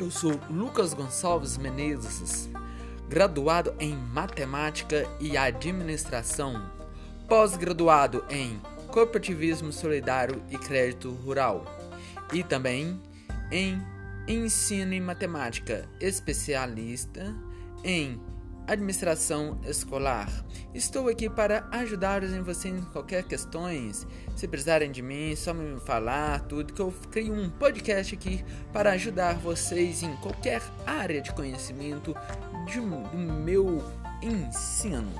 Eu sou Lucas Gonçalves Menezes, graduado em Matemática e Administração, pós-graduado em Cooperativismo Solidário e Crédito Rural e também em Ensino em Matemática, especialista em Administração Escolar. Estou aqui para ajudá-los em vocês em qualquer questões. Se precisarem de mim, só me falar tudo que eu crio um podcast aqui para ajudar vocês em qualquer área de conhecimento de, do meu ensino.